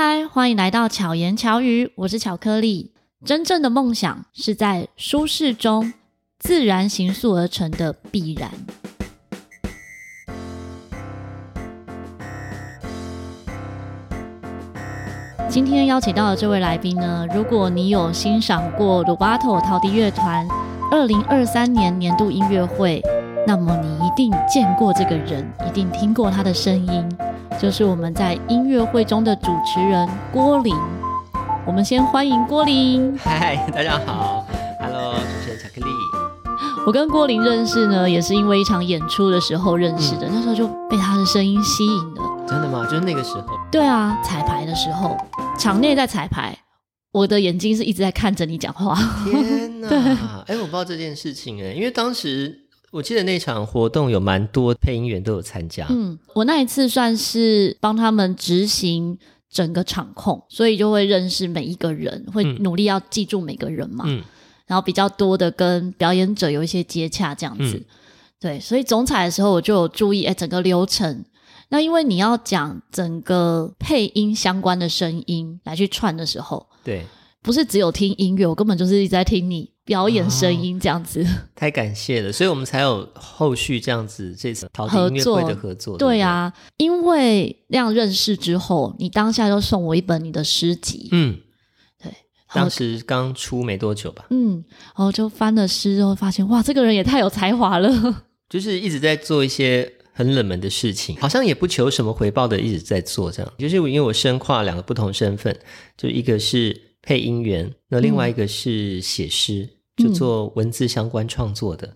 嗨，欢迎来到巧言巧语，我是巧克力。真正的梦想是在舒适中自然形塑而成的必然。今天邀请到的这位来宾呢，如果你有欣赏过鲁巴托陶笛乐团二零二三年年度音乐会，那么你一定见过这个人，一定听过他的声音，就是我们在音乐会中的主持人郭林。我们先欢迎郭林。嗨，大家好，Hello，主持人巧克力。我跟郭林认识呢，也是因为一场演出的时候认识的，嗯、那时候就被他的声音吸引了。真的吗？就是那个时候。对啊，彩排的时候，场内在彩排，我的眼睛是一直在看着你讲话。天哪！哎对，我不知道这件事情哎，因为当时我记得那场活动有蛮多配音员都有参加。嗯，我那一次算是帮他们执行整个场控，所以就会认识每一个人，会努力要记住每个人嘛。嗯。然后比较多的跟表演者有一些接洽，这样子。嗯、对，所以总彩的时候我就有注意，哎，整个流程。那因为你要讲整个配音相关的声音来去串的时候，对，不是只有听音乐，我根本就是一直在听你表演声音这样子。哦、太感谢了，所以我们才有后续这样子这次陶笛音乐会的合作。对啊，因为那样认识之后，你当下就送我一本你的诗集。嗯，对，当时刚出没多久吧。嗯，然后就翻了诗之后，发现哇，这个人也太有才华了，就是一直在做一些。很冷门的事情，好像也不求什么回报的，一直在做这样。就是因为我身跨两个不同身份，就一个是配音员，那另外一个是写诗，嗯、就做文字相关创作的。嗯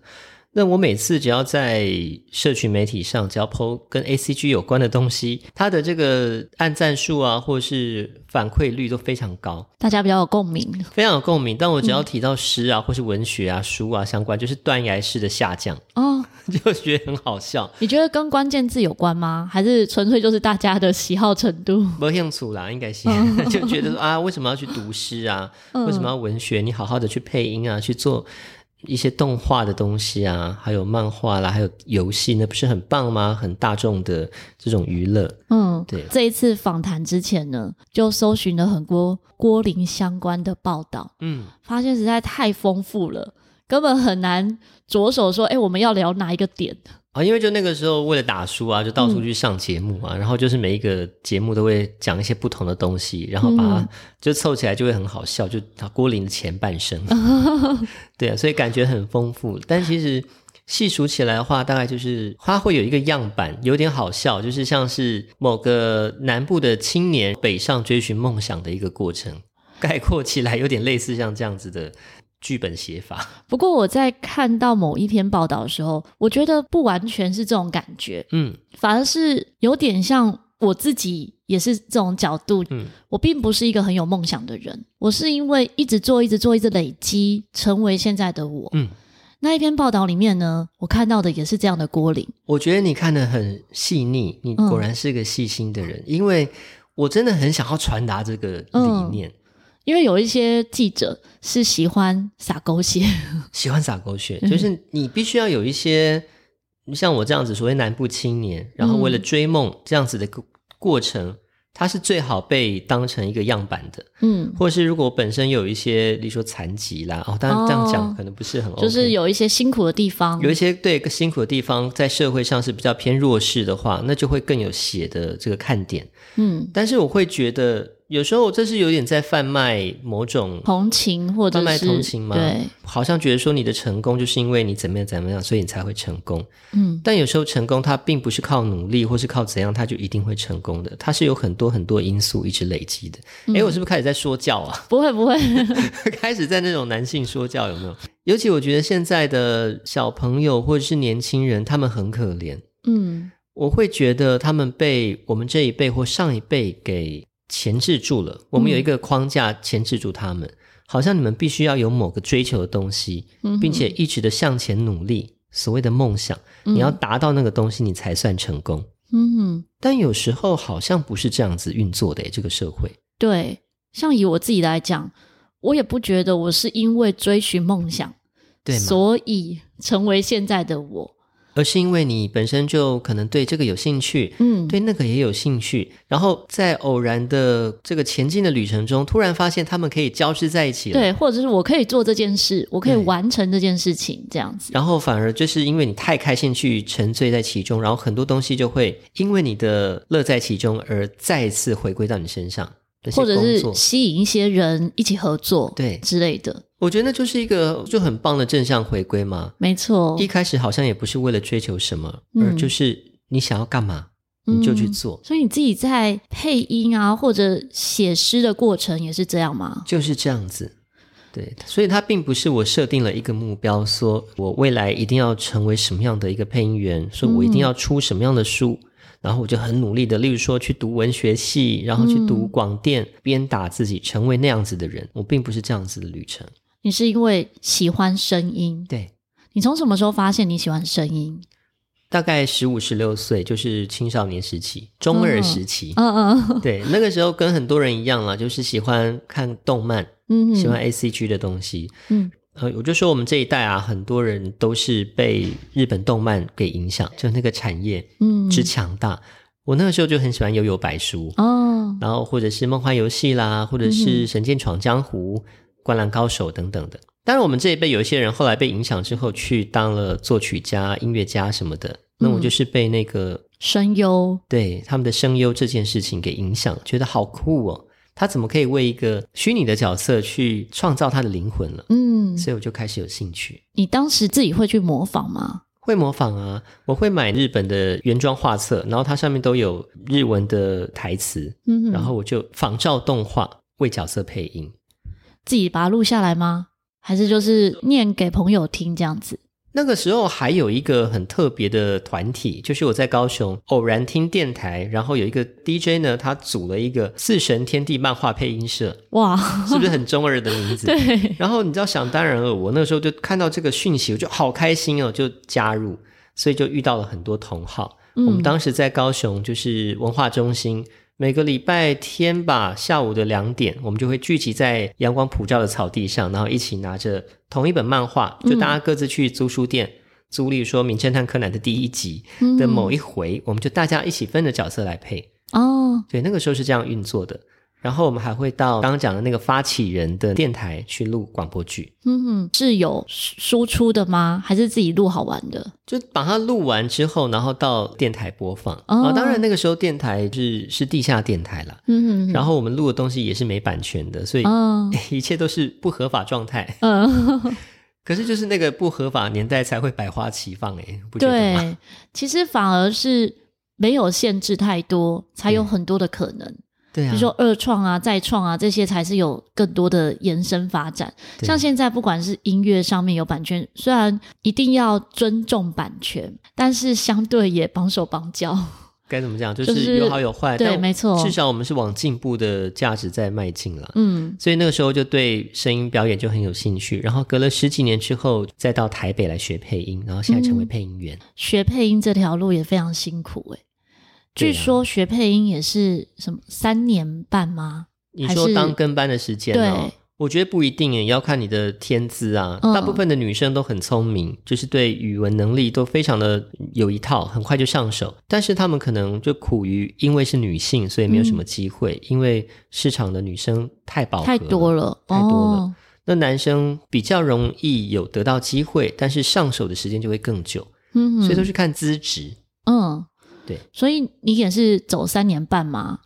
那我每次只要在社群媒体上，只要 po 跟 ACG 有关的东西，它的这个按赞数啊，或是反馈率都非常高，大家比较有共鸣，非常有共鸣。但我只要提到诗啊，嗯、或是文学啊、书啊相关，就是断崖式的下降哦，就觉得很好笑。你觉得跟关键字有关吗？还是纯粹就是大家的喜好程度？没兴趣啦，应该是 就觉得说啊，为什么要去读诗啊？嗯、为什么要文学？你好好的去配音啊，去做。一些动画的东西啊，还有漫画啦，还有游戏，那不是很棒吗？很大众的这种娱乐。嗯，对。这一次访谈之前呢，就搜寻了很多郭林相关的报道。嗯，发现实在太丰富了，根本很难着手说，哎，我们要聊哪一个点？啊，因为就那个时候为了打书啊，就到处去上节目啊，嗯、然后就是每一个节目都会讲一些不同的东西，然后把它就凑起来就会很好笑，就郭林的前半生，对啊，所以感觉很丰富。但其实细数起来的话，大概就是它会有一个样板，有点好笑，就是像是某个南部的青年北上追寻梦想的一个过程，概括起来有点类似像这样子的。剧本写法。不过我在看到某一篇报道的时候，我觉得不完全是这种感觉，嗯，反而是有点像我自己也是这种角度，嗯，我并不是一个很有梦想的人，我是因为一直做，一直做，一直累积，成为现在的我，嗯。那一篇报道里面呢，我看到的也是这样的郭林。我觉得你看的很细腻，你果然是个细心的人，嗯，因为我真的很想要传达这个理念。嗯因为有一些记者是喜欢撒狗血，喜欢撒狗血，就是你必须要有一些，像我这样子所谓南部青年，然后为了追梦这样子的过过程，它是最好被当成一个样板的，嗯，或是如果本身有一些，例如说残疾啦，哦，当然这样讲可能不是很 OK，就是有一些辛苦的地方，有一些对辛苦的地方在社会上是比较偏弱势的话，那就会更有血的这个看点，嗯，但是我会觉得。有时候这是有点在贩卖某种同情，或者是贩卖同情吗？对，好像觉得说你的成功就是因为你怎么样怎么样，所以你才会成功。嗯，但有时候成功它并不是靠努力，或是靠怎样，它就一定会成功的。它是有很多很多因素一直累积的。诶、嗯、我是不是开始在说教啊？不会不会，开始在那种男性说教有没有？尤其我觉得现在的小朋友或者是年轻人，他们很可怜。嗯，我会觉得他们被我们这一辈或上一辈给。钳制住了，我们有一个框架钳制住他们，嗯、好像你们必须要有某个追求的东西，嗯、并且一直的向前努力，所谓的梦想，嗯、你要达到那个东西，你才算成功。嗯哼，但有时候好像不是这样子运作的，这个社会。对，像以我自己来讲，我也不觉得我是因为追寻梦想，对，所以成为现在的我。而是因为你本身就可能对这个有兴趣，嗯，对那个也有兴趣，然后在偶然的这个前进的旅程中，突然发现他们可以交织在一起了，对，或者是我可以做这件事，我可以完成这件事情，这样子，然后反而就是因为你太开心去沉醉在其中，然后很多东西就会因为你的乐在其中而再次回归到你身上，或者是吸引一些人一起合作，对之类的。我觉得那就是一个就很棒的正向回归嘛。没错，一开始好像也不是为了追求什么，嗯、而就是你想要干嘛，你就去做。所以你自己在配音啊，或者写诗的过程也是这样吗？就是这样子。对，所以它并不是我设定了一个目标，说我未来一定要成为什么样的一个配音员，说我一定要出什么样的书，嗯、然后我就很努力的，例如说去读文学系，然后去读广电，鞭打自己成为那样子的人。我并不是这样子的旅程。你是因为喜欢声音？对。你从什么时候发现你喜欢声音？大概十五、十六岁，就是青少年时期、中二时期。嗯嗯。嗯对，那个时候跟很多人一样了，就是喜欢看动漫，嗯，喜欢 ACG 的东西。嗯。呃，我就说我们这一代啊，很多人都是被日本动漫给影响，就那个产业，嗯，之强大。我那个时候就很喜欢《悠悠白书》哦，然后或者是《梦幻游戏》啦，或者是《神剑闯江湖》。嗯灌篮高手等等的，当然我们这一辈有一些人后来被影响之后去当了作曲家、音乐家什么的，那我就是被那个声优，对他们的声优这件事情给影响，觉得好酷哦！他怎么可以为一个虚拟的角色去创造他的灵魂了？嗯，所以我就开始有兴趣。你当时自己会去模仿吗？会模仿啊，我会买日本的原装画册，然后它上面都有日文的台词，嗯，然后我就仿照动画为角色配音。自己把它录下来吗？还是就是念给朋友听这样子？那个时候还有一个很特别的团体，就是我在高雄偶然听电台，然后有一个 DJ 呢，他组了一个四神天地漫画配音社。哇，是不是很中二的名字？对。然后你知道，想当然了，我那个时候就看到这个讯息，我就好开心哦，就加入，所以就遇到了很多同好。嗯。我们当时在高雄就是文化中心。每个礼拜天吧，下午的两点，我们就会聚集在阳光普照的草地上，然后一起拿着同一本漫画，就大家各自去租书店，嗯、租，例如说《名侦探柯南》的第一集的某一回，嗯、我们就大家一起分着角色来配。哦，对，那个时候是这样运作的。然后我们还会到刚刚讲的那个发起人的电台去录广播剧。嗯哼，是有输出的吗？还是自己录好玩的？就把它录完之后，然后到电台播放。哦，当然那个时候电台是是地下电台了。嗯哼，哼，然后我们录的东西也是没版权的，所以 一切都是不合法状态。嗯，可是就是那个不合法年代才会百花齐放哎，不觉得吗？对，其实反而是没有限制太多，才有很多的可能。嗯对啊，比如说二创啊、再创啊，这些才是有更多的延伸发展。像现在，不管是音乐上面有版权，虽然一定要尊重版权，但是相对也绑手绑脚。该怎么讲？就是有好有坏。对，没错。至少我们是往进步的价值在迈进了。嗯，所以那个时候就对声音表演就很有兴趣。然后隔了十几年之后，再到台北来学配音，然后现在成为配音员。嗯、学配音这条路也非常辛苦诶、欸据说学配音也是什么三年半吗？你说当跟班的时间哦？对我觉得不一定诶，要看你的天资啊。嗯、大部分的女生都很聪明，就是对语文能力都非常的有一套，很快就上手。但是她们可能就苦于因为是女性，所以没有什么机会，嗯、因为市场的女生太饱和了，太多了，太多了。哦、那男生比较容易有得到机会，但是上手的时间就会更久。嗯哼，所以都是看资质。嗯。对，所以你也是走三年半吗？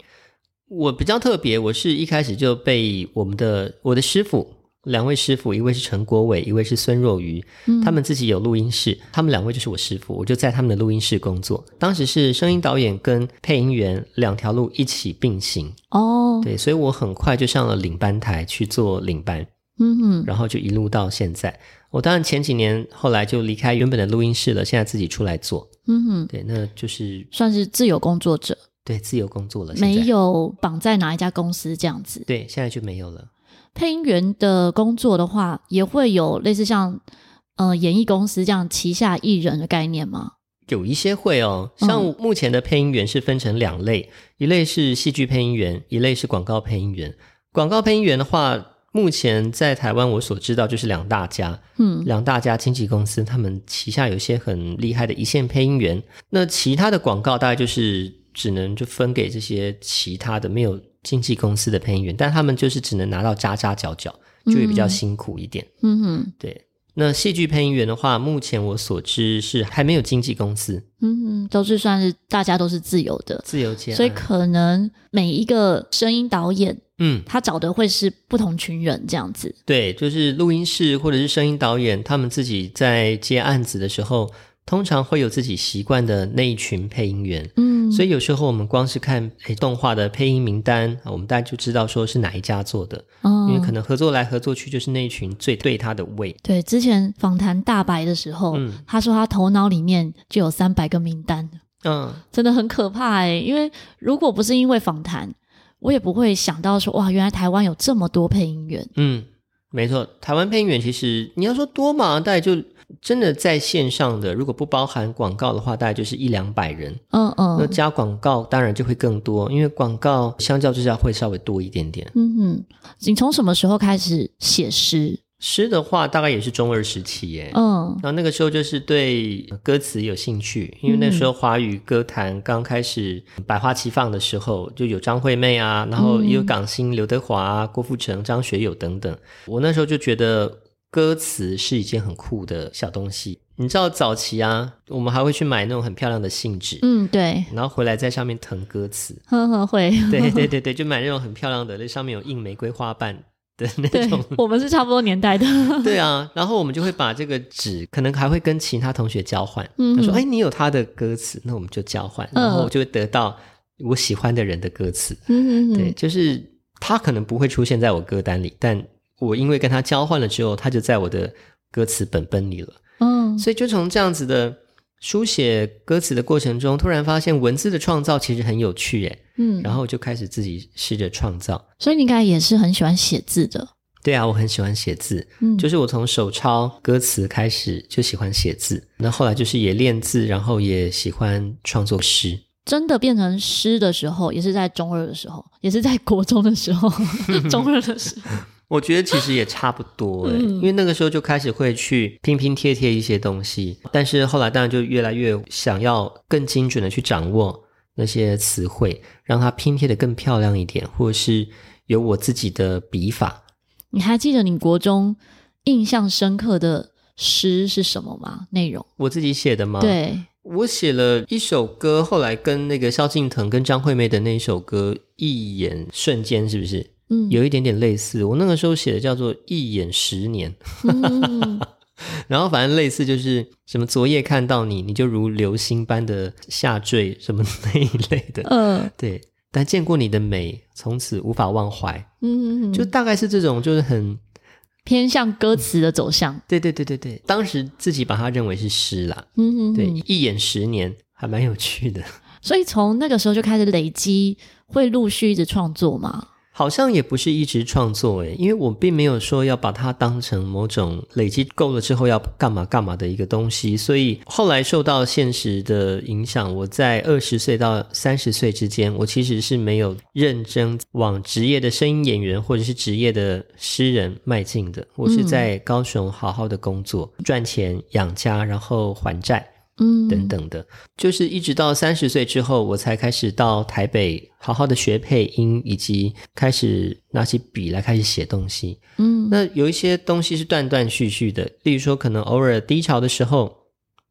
我比较特别，我是一开始就被我们的我的师傅两位师傅，一位是陈国伟，一位是孙若愚，嗯、他们自己有录音室，他们两位就是我师傅，我就在他们的录音室工作。当时是声音导演跟配音员两条路一起并行哦，对，所以我很快就上了领班台去做领班，嗯哼，然后就一路到现在。我当然前几年后来就离开原本的录音室了，现在自己出来做。嗯哼，对，那就是算是自由工作者。对，自由工作了，没有绑在哪一家公司这样子。对，现在就没有了。配音员的工作的话，也会有类似像呃演艺公司这样旗下艺人的概念吗？有一些会哦，像目前的配音员是分成两类，嗯、一类是戏剧配音员，一类是广告配音员。广告配音员的话，目前在台湾我所知道就是两大家，嗯，两大家经纪公司，他们旗下有一些很厉害的一线配音员。那其他的广告大概就是只能就分给这些其他的没有经纪公司的配音员，但他们就是只能拿到渣渣角角，就会比较辛苦一点。嗯哼，对。那戏剧配音员的话，目前我所知是还没有经纪公司，嗯嗯，都是算是大家都是自由的，自由接，所以可能每一个声音导演，嗯，他找的会是不同群人这样子。对，就是录音室或者是声音导演，他们自己在接案子的时候。通常会有自己习惯的那一群配音员，嗯，所以有时候我们光是看诶动画的配音名单，我们大家就知道说是哪一家做的，哦，因为可能合作来合作去就是那一群最对他的胃。对，之前访谈大白的时候，嗯，他说他头脑里面就有三百个名单，嗯，真的很可怕诶，因为如果不是因为访谈，我也不会想到说哇，原来台湾有这么多配音员。嗯，没错，台湾配音员其实你要说多嘛，大概就。真的在线上的，如果不包含广告的话，大概就是一两百人。嗯嗯，那加广告当然就会更多，因为广告相较之下会稍微多一点点。嗯嗯，你从什么时候开始写诗？诗的话，大概也是中二时期耶。嗯，然后那个时候就是对歌词有兴趣，因为那时候华语歌坛刚开始百花齐放的时候，就有张惠妹啊，然后也有港星刘德华啊、郭富城、张学友等等。我那时候就觉得。歌词是一件很酷的小东西，你知道早期啊，我们还会去买那种很漂亮的信纸，嗯，对，然后回来在上面謄歌词，呵呵，会，对对对 对，就买那种很漂亮的，那上面有印玫瑰花瓣的 那种。我们是差不多年代的，对啊，然后我们就会把这个纸，可能还会跟其他同学交换，嗯，他说，哎，你有他的歌词，那我们就交换，然后就会得到我喜欢的人的歌词，嗯嗯，对，就是他可能不会出现在我歌单里，但。我因为跟他交换了之后，他就在我的歌词本本里了。嗯，所以就从这样子的书写歌词的过程中，突然发现文字的创造其实很有趣耶。嗯，然后就开始自己试着创造。所以你应该也是很喜欢写字的。对啊，我很喜欢写字。嗯，就是我从手抄歌词开始就喜欢写字，那后来就是也练字，然后也喜欢创作诗。真的变成诗的时候，也是在中二的时候，也是在国中的时候，中二的时候。我觉得其实也差不多诶，因为那个时候就开始会去拼拼贴贴一些东西，但是后来当然就越来越想要更精准的去掌握那些词汇，让它拼贴的更漂亮一点，或者是有我自己的笔法。你还记得你国中印象深刻的诗是什么吗？内容？我自己写的吗？对，我写了一首歌，后来跟那个萧敬腾跟张惠妹的那一首歌《一眼瞬间》，是不是？嗯，有一点点类似。我那个时候写的叫做“一眼十年”，嗯、然后反正类似就是什么昨夜看到你，你就如流星般的下坠，什么那一类的。嗯、呃，对。但见过你的美，从此无法忘怀。嗯，就大概是这种，就是很偏向歌词的走向。对对对对对，当时自己把它认为是诗啦。嗯嗯，对，一眼十年还蛮有趣的。所以从那个时候就开始累积，会陆续一直创作吗？好像也不是一直创作诶，因为我并没有说要把它当成某种累积够了之后要干嘛干嘛的一个东西，所以后来受到现实的影响，我在二十岁到三十岁之间，我其实是没有认真往职业的声音演员或者是职业的诗人迈进的。我是在高雄好好的工作，赚钱养家，然后还债。嗯，等等的，就是一直到三十岁之后，我才开始到台北好好的学配音，以及开始拿起笔来开始写东西。嗯，那有一些东西是断断续续的，例如说，可能偶尔低潮的时候，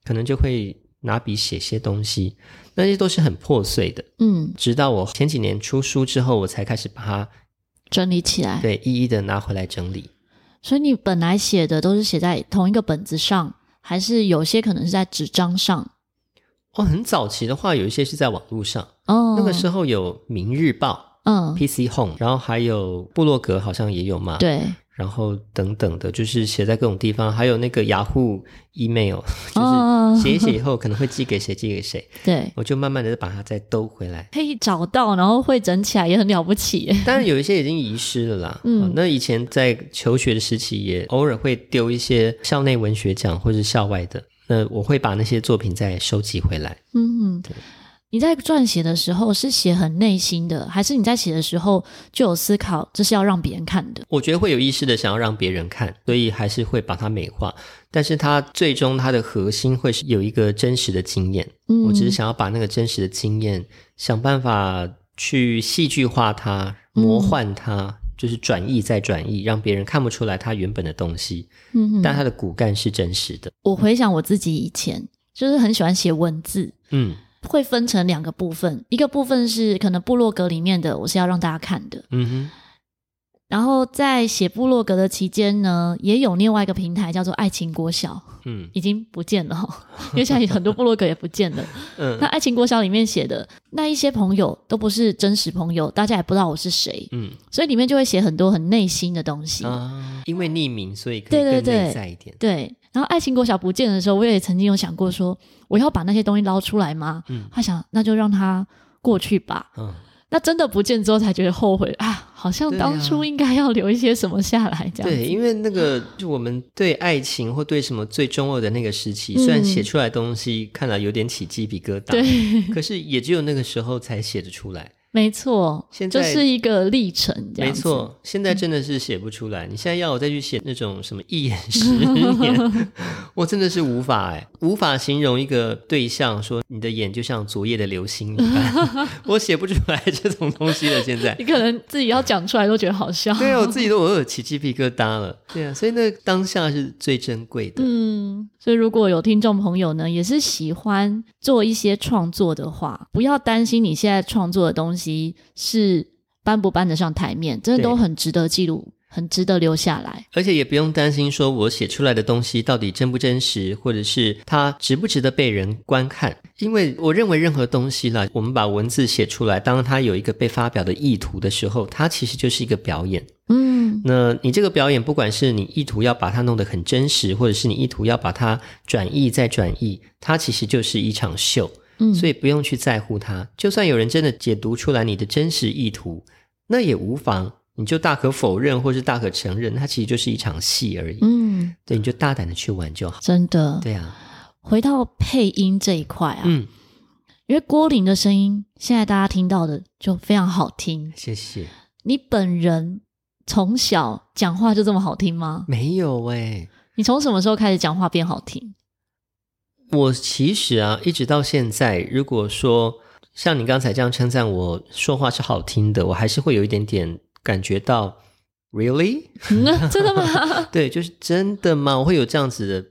可能就会拿笔写些东西，那些都是很破碎的。嗯，直到我前几年出书之后，我才开始把它整理起来，对，一一的拿回来整理。所以你本来写的都是写在同一个本子上。还是有些可能是在纸张上哦。很早期的话，有一些是在网络上哦。那个时候有《明日报》，嗯，PC Home，然后还有部落格，好像也有嘛。对。然后等等的，就是写在各种地方，还有那个雅虎 email，就是写一写以后可能会寄给谁，寄给谁。对，我就慢慢的把它再兜回来，可以找到，然后会整起来也很了不起。当然有一些已经遗失了啦。嗯，那以前在求学的时期，也偶尔会丢一些校内文学奖或者是校外的，那我会把那些作品再收集回来。嗯，对。你在撰写的时候是写很内心的，还是你在写的时候就有思考这是要让别人看的？我觉得会有意识的想要让别人看，所以还是会把它美化。但是它最终它的核心会是有一个真实的经验。嗯，我只是想要把那个真实的经验想办法去戏剧化它、魔幻它，嗯、就是转译再转译，让别人看不出来它原本的东西。嗯，但它的骨干是真实的。我回想我自己以前就是很喜欢写文字。嗯。会分成两个部分，一个部分是可能部落格里面的，我是要让大家看的。嗯哼。然后在写部落格的期间呢，也有另外一个平台叫做爱情国小，嗯，已经不见了哈，因为现在很多部落格也不见了。嗯。那爱情国小里面写的那一些朋友都不是真实朋友，大家也不知道我是谁。嗯。所以里面就会写很多很内心的东西。啊，因为匿名，所以可以更内在一点。对，对，对。然后爱情国小不见的时候，我也曾经有想过说，我要把那些东西捞出来吗？嗯，他想那就让它过去吧。嗯，那真的不见之后才觉得后悔啊，好像当初应该要留一些什么下来这样。对，因为那个就我们对爱情或对什么最中二的那个时期，嗯、虽然写出来东西看来有点起鸡皮疙瘩，对，可是也只有那个时候才写得出来。没错，现在就是一个历程。没错，现在真的是写不出来。嗯、你现在要我再去写那种什么一眼十年，我真的是无法哎，无法形容一个对象说你的眼就像昨夜的流星一般，我写不出来这种东西了。现在你可能自己要讲出来都觉得好笑，对啊，我自己都偶尔起鸡皮疙瘩了。对啊，所以那当下是最珍贵的。嗯，所以如果有听众朋友呢，也是喜欢做一些创作的话，不要担心你现在创作的东西。是搬不搬得上台面，真的都很值得记录，很值得留下来。而且也不用担心，说我写出来的东西到底真不真实，或者是它值不值得被人观看。因为我认为任何东西啦，我们把文字写出来，当它有一个被发表的意图的时候，它其实就是一个表演。嗯，那你这个表演，不管是你意图要把它弄得很真实，或者是你意图要把它转译再转译，它其实就是一场秀。嗯，所以不用去在乎它。就算有人真的解读出来你的真实意图，那也无妨，你就大可否认，或是大可承认，它其实就是一场戏而已。嗯，对，你就大胆的去玩就好。真的，对啊。回到配音这一块啊，嗯，因为郭林的声音，现在大家听到的就非常好听。谢谢。你本人从小讲话就这么好听吗？没有诶、欸。你从什么时候开始讲话变好听？我其实啊，一直到现在，如果说像你刚才这样称赞我说话是好听的，我还是会有一点点感觉到，really？嗯，真的吗？对，就是真的吗？我会有这样子的，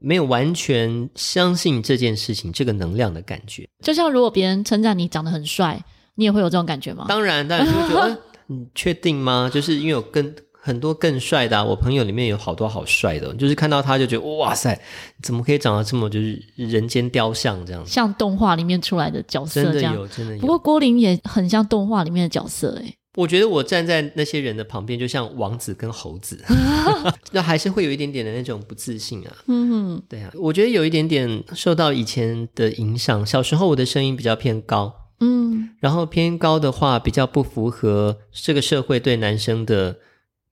没有完全相信这件事情，这个能量的感觉。就像如果别人称赞你长得很帅，你也会有这种感觉吗？当然，当然就会觉得，你确定吗？就是因为我跟。很多更帅的啊，我朋友里面有好多好帅的，就是看到他就觉得哇塞，怎么可以长得这么就是人间雕像这样子，像动画里面出来的角色这样。真的有，真的有。不过郭林也很像动画里面的角色诶。我觉得我站在那些人的旁边，就像王子跟猴子，那还是会有一点点的那种不自信啊。嗯哼，对啊，我觉得有一点点受到以前的影响。小时候我的声音比较偏高，嗯，然后偏高的话比较不符合这个社会对男生的。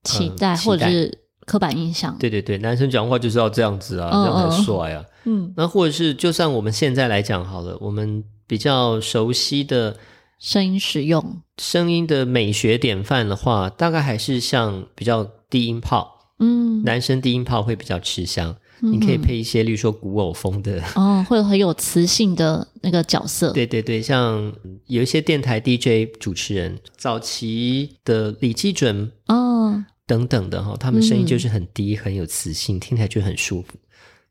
期待或者是刻板印象，对对对，男生讲话就是要这样子啊，嗯、这样才帅啊。嗯，那或者是就算我们现在来讲好了，我们比较熟悉的声音使用，声音的美学典范的话，大概还是像比较低音炮。嗯，男生低音炮会比较吃香。嗯、你可以配一些，例如说古偶风的哦，会很有磁性的那个角色。对对对，像有一些电台 DJ 主持人，早期的李基准哦。等等的哈，他们声音就是很低，嗯、很有磁性，听起来就很舒服。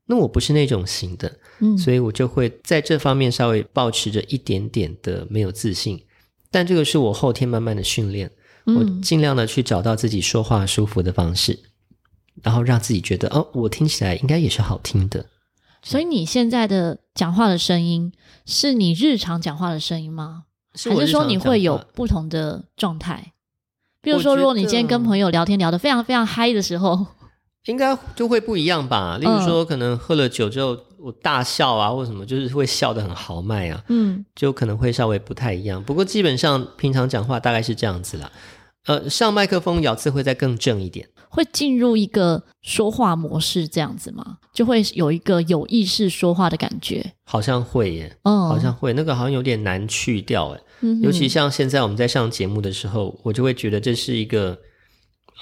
那我不是那种型的，嗯，所以我就会在这方面稍微保持着一点点的没有自信。但这个是我后天慢慢的训练，嗯、我尽量的去找到自己说话舒服的方式，然后让自己觉得哦，我听起来应该也是好听的。所以你现在的讲话的声音是你日常讲话的声音吗？是还是说你会有不同的状态？比如说，如果你今天跟朋友聊天聊得非常非常嗨的时候，应该就会不一样吧。例如说，可能喝了酒之后，我大笑啊，或什么，就是会笑得很豪迈啊，嗯，就可能会稍微不太一样。不过基本上平常讲话大概是这样子啦。呃，上麦克风咬字会再更正一点。会进入一个说话模式这样子吗？就会有一个有意识说话的感觉？好像会耶，嗯，好像会，那个好像有点难去掉哎。嗯，尤其像现在我们在上节目的时候，我就会觉得这是一个、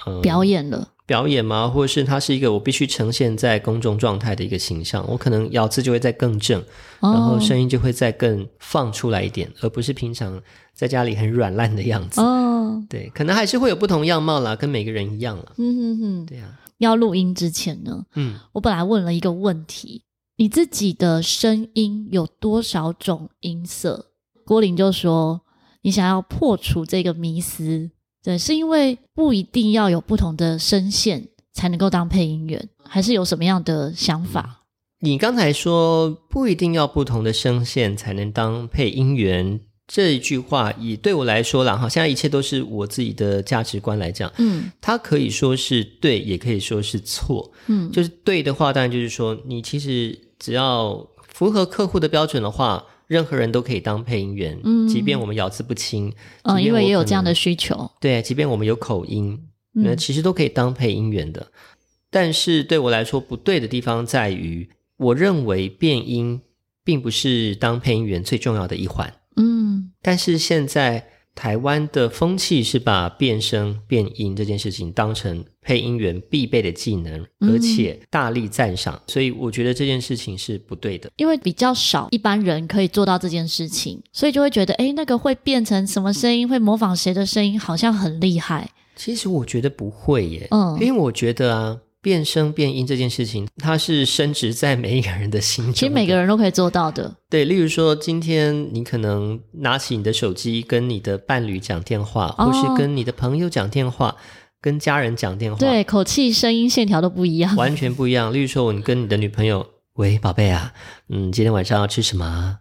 呃、表演了。表演吗？或者是它是一个我必须呈现在公众状态的一个形象，我可能咬字就会再更正，哦、然后声音就会再更放出来一点，而不是平常在家里很软烂的样子。哦，对，可能还是会有不同样貌啦，跟每个人一样啦。嗯哼哼，对啊。要录音之前呢，嗯，我本来问了一个问题：你自己的声音有多少种音色？郭林就说：你想要破除这个迷思。对，是因为不一定要有不同的声线才能够当配音员，还是有什么样的想法？你刚才说不一定要不同的声线才能当配音员这一句话，也对我来说啦，哈，现在一切都是我自己的价值观来讲，嗯，它可以说是对，也可以说是错，嗯，就是对的话，当然就是说你其实只要符合客户的标准的话。任何人都可以当配音员，嗯，即便我们咬字不清，嗯，因为也有这样的需求，对，即便我们有口音，那、嗯、其实都可以当配音员的。但是对我来说，不对的地方在于，我认为变音并不是当配音员最重要的一环，嗯，但是现在。台湾的风气是把变声变音这件事情当成配音员必备的技能，而且大力赞赏，所以我觉得这件事情是不对的。因为比较少一般人可以做到这件事情，所以就会觉得，哎，那个会变成什么声音，会模仿谁的声音，好像很厉害。其实我觉得不会耶，嗯，因为我觉得啊。变声变音这件事情，它是深植在每一个人的心中。其实每个人都可以做到的。对，例如说，今天你可能拿起你的手机，跟你的伴侣讲电话，哦、或是跟你的朋友讲电话，跟家人讲电话，对，口气、声音、线条都不一样，完全不一样。例如说，你跟你的女朋友，喂，宝贝啊，嗯，今天晚上要吃什么？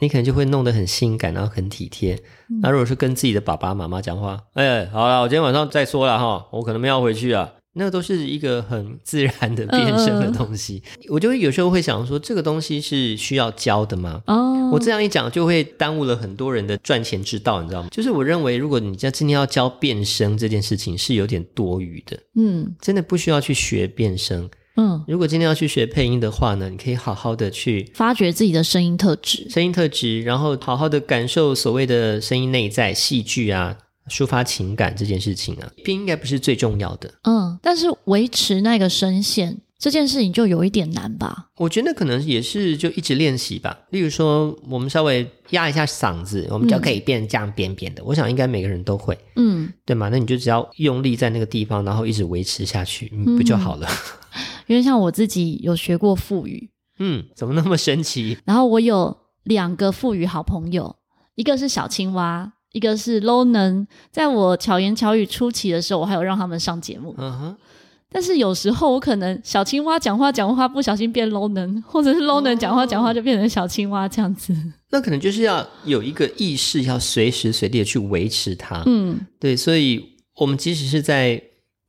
你可能就会弄得很性感，然后很体贴。那、嗯、如果是跟自己的爸爸妈妈讲话，哎，好了，我今天晚上再说了哈，我可能要回去啊。那个都是一个很自然的变声的东西，嗯、我就会有时候会想说，这个东西是需要教的吗？哦，我这样一讲就会耽误了很多人的赚钱之道，你知道吗？就是我认为，如果你家今天要教变声这件事情是有点多余的，嗯，真的不需要去学变声，嗯，如果今天要去学配音的话呢，你可以好好的去发掘自己的声音特质，声音特质，然后好好的感受所谓的声音内在戏剧啊。抒发情感这件事情啊，并应该不是最重要的。嗯，但是维持那个声线这件事情就有一点难吧？我觉得可能也是就一直练习吧。例如说，我们稍微压一下嗓子，我们就可以变这样扁扁的。嗯、我想应该每个人都会，嗯，对吗？那你就只要用力在那个地方，然后一直维持下去，嗯、不就好了？因为像我自己有学过腹语，嗯，怎么那么神奇？然后我有两个腹语好朋友，一个是小青蛙。一个是 low 能，在我巧言巧语初期的时候，我还有让他们上节目。嗯哼。但是有时候我可能小青蛙讲话讲话不小心变 low 能，或者是 low 能讲话讲话就变成小青蛙这样子。那可能就是要有一个意识，要随时随地的去维持它。嗯，对，所以我们即使是在。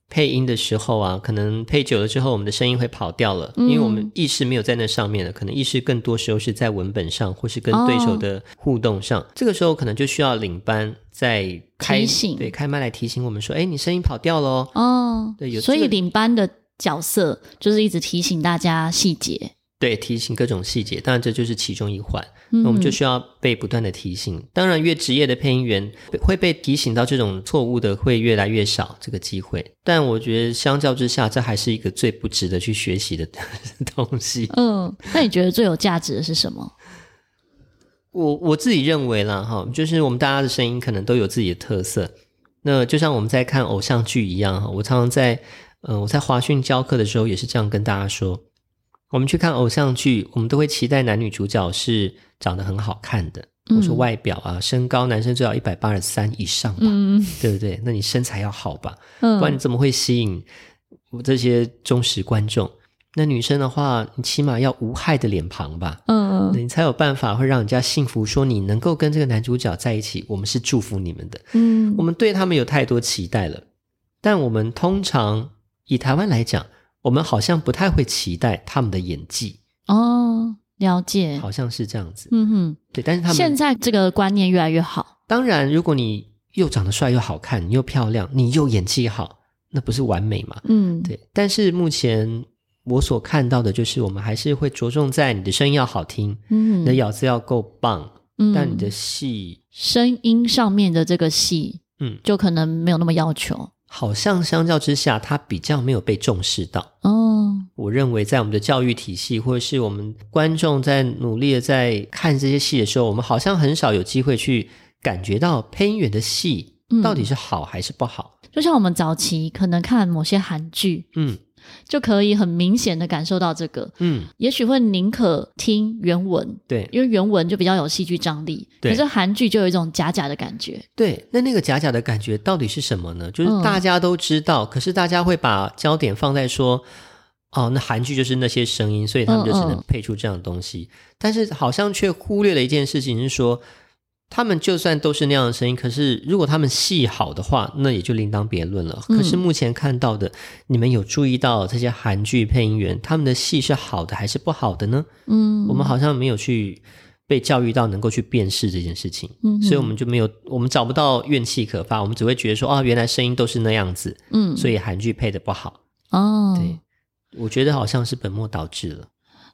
配音的时候啊，可能配久了之后，我们的声音会跑掉了，嗯、因为我们意识没有在那上面了。可能意识更多时候是在文本上，或是跟对手的互动上。哦、这个时候可能就需要领班在开提醒，对，开麦来提醒我们说：“哎，你声音跑掉了哦。”对，有、这个、所以领班的角色就是一直提醒大家细节。对，提醒各种细节，当然这就是其中一环。那我们就需要被不断的提醒。嗯、当然，越职业的配音员会被提醒到这种错误的会越来越少，这个机会。但我觉得相较之下，这还是一个最不值得去学习的 东西。嗯，那你觉得最有价值的是什么？我我自己认为啦，哈，就是我们大家的声音可能都有自己的特色。那就像我们在看偶像剧一样，哈，我常常在嗯、呃，我在华讯教课的时候也是这样跟大家说。我们去看偶像剧，我们都会期待男女主角是长得很好看的，嗯、我说外表啊，身高，男生最好一百八十三以上吧，嗯、对不对？那你身材要好吧，嗯、不然你怎么会吸引我这些忠实观众？那女生的话，你起码要无害的脸庞吧，嗯，你才有办法会让人家幸福，说你能够跟这个男主角在一起，我们是祝福你们的，嗯，我们对他们有太多期待了，但我们通常以台湾来讲。我们好像不太会期待他们的演技哦，了解，好像是这样子，嗯哼，对。但是他们现在这个观念越来越好。当然，如果你又长得帅又好看，你又漂亮，你又演技好，那不是完美嘛？嗯，对。但是目前我所看到的就是，我们还是会着重在你的声音要好听，嗯，你的咬字要够棒，嗯，但你的戏声音上面的这个戏，嗯，就可能没有那么要求。好像相较之下，它比较没有被重视到。哦，我认为在我们的教育体系，或者是我们观众在努力的在看这些戏的时候，我们好像很少有机会去感觉到配音员的戏到底是好还是不好。嗯，就像我们早期可能看某些韩剧，嗯。就可以很明显的感受到这个，嗯，也许会宁可听原文，对，因为原文就比较有戏剧张力，对。可是韩剧就有一种假假的感觉，对。那那个假假的感觉到底是什么呢？就是大家都知道，嗯、可是大家会把焦点放在说，哦，那韩剧就是那些声音，所以他们就只能配出这样的东西，嗯嗯。但是好像却忽略了一件事情，是说。他们就算都是那样的声音，可是如果他们戏好的话，那也就另当别论了。嗯。可是目前看到的，你们有注意到这些韩剧配音员他们的戏是好的还是不好的呢？嗯，我们好像没有去被教育到能够去辨识这件事情，嗯，所以我们就没有，我们找不到怨气可发，我们只会觉得说，哦，原来声音都是那样子，嗯，所以韩剧配的不好。哦，对，我觉得好像是本末倒置了。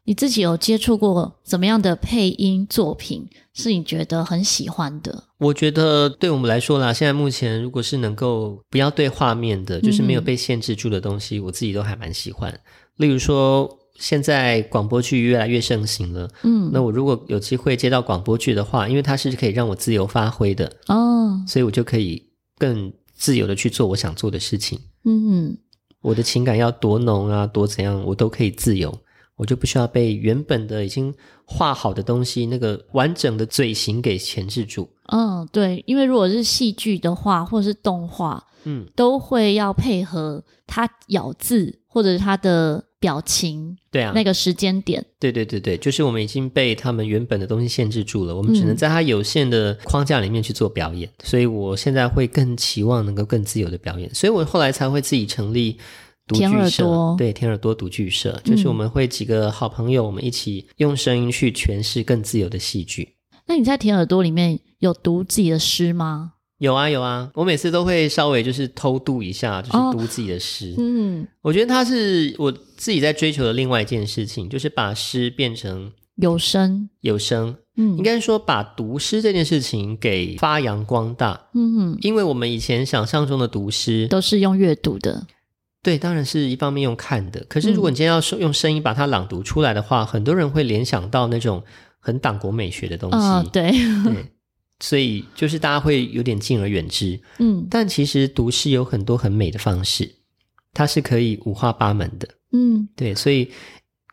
你自己有接触过怎么样的配音作品是你觉得很喜欢的？我觉得对我们来说啦，现在目前如果是能够不要对画面的，就是没有被限制住的东西，嗯、我自己都还蛮喜欢。例如说，现在广播剧越来越盛行了，嗯，那我如果有机会接到广播剧的话，因为它是可以让我自由发挥的哦，所以我就可以更自由的去做我想做的事情。嗯，我的情感要多浓啊，多怎样，我都可以自由。我就不需要被原本的已经画好的东西那个完整的嘴型给钳制住。嗯，对，因为如果是戏剧的话，或者是动画，嗯，都会要配合他咬字或者是他的表情。对啊，那个时间点。对对对对，就是我们已经被他们原本的东西限制住了，我们只能在他有限的框架里面去做表演。嗯，所以我现在会更期望能够更自由的表演，所以我后来才会自己成立。甜耳朵，对，甜耳朵读剧社，就是我们会几个好朋友，我们一起用声音去诠释更自由的戏剧。那你在甜耳朵里面有读自己的诗吗？有啊，有啊，我每次都会稍微就是偷渡一下，就是读自己的诗。哦。嗯，我觉得它是我自己在追求的另外一件事情，就是把诗变成有声，有声。嗯，应该说把读诗这件事情给发扬光大。嗯，因为我们以前想象中的读诗都是用阅读的。对，当然是一方面用看的。可是如果你今天要说用声音把它朗读出来的话，嗯，很多人会联想到那种很党国美学的东西。哦，对，对，所以就是大家会有点敬而远之。嗯，但其实读诗有很多很美的方式，它是可以五花八门的。嗯，对，所以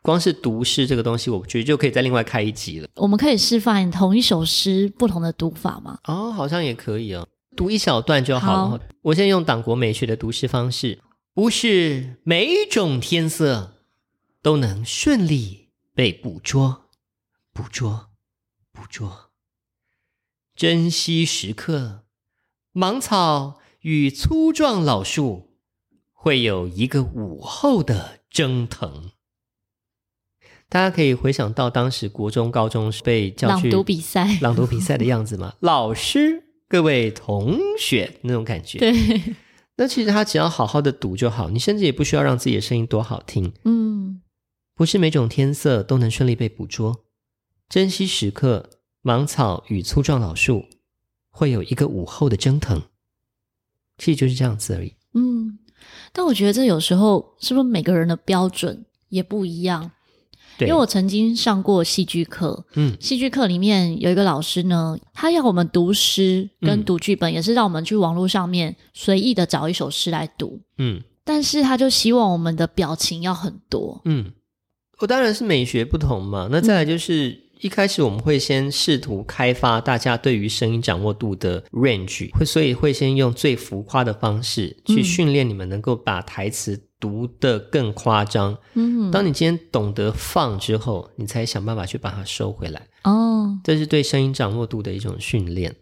光是读诗这个东西，我觉得就可以再另外开一集了。我们可以示范同一首诗不同的读法吗？哦，好像也可以哦，读一小段就好了。好，我现在用党国美学的读诗方式。不是每种天色都能顺利被捕捉，捕捉，捕捉。珍惜时刻，芒草与粗壮老树会有一个午后的蒸腾。大家可以回想到当时国中、高中是被叫去朗读比赛、朗读比赛的样子吗？老师、各位同学那种感觉。对。那其实他只要好好的读就好，你甚至也不需要让自己的声音多好听。嗯，不是每种天色都能顺利被捕捉，珍惜时刻，芒草与粗壮老树会有一个午后的蒸腾，其实就是这样子而已。嗯，但我觉得这有时候是不是每个人的标准也不一样？因为我曾经上过戏剧课，嗯，戏剧课里面有一个老师呢，他要我们读诗跟读剧本，嗯，也是让我们去网络上面随意的找一首诗来读，嗯，但是他就希望我们的表情要很多，嗯，我当然是美学不同嘛，那再来就是，嗯，一开始我们会先试图开发大家对于声音掌握度的 range，会所以会先用最浮夸的方式去训练你们能够把台词。读得更夸张，嗯，当你今天懂得放之后，你才想办法去把它收回来。哦，这是对声音掌握度的一种训练。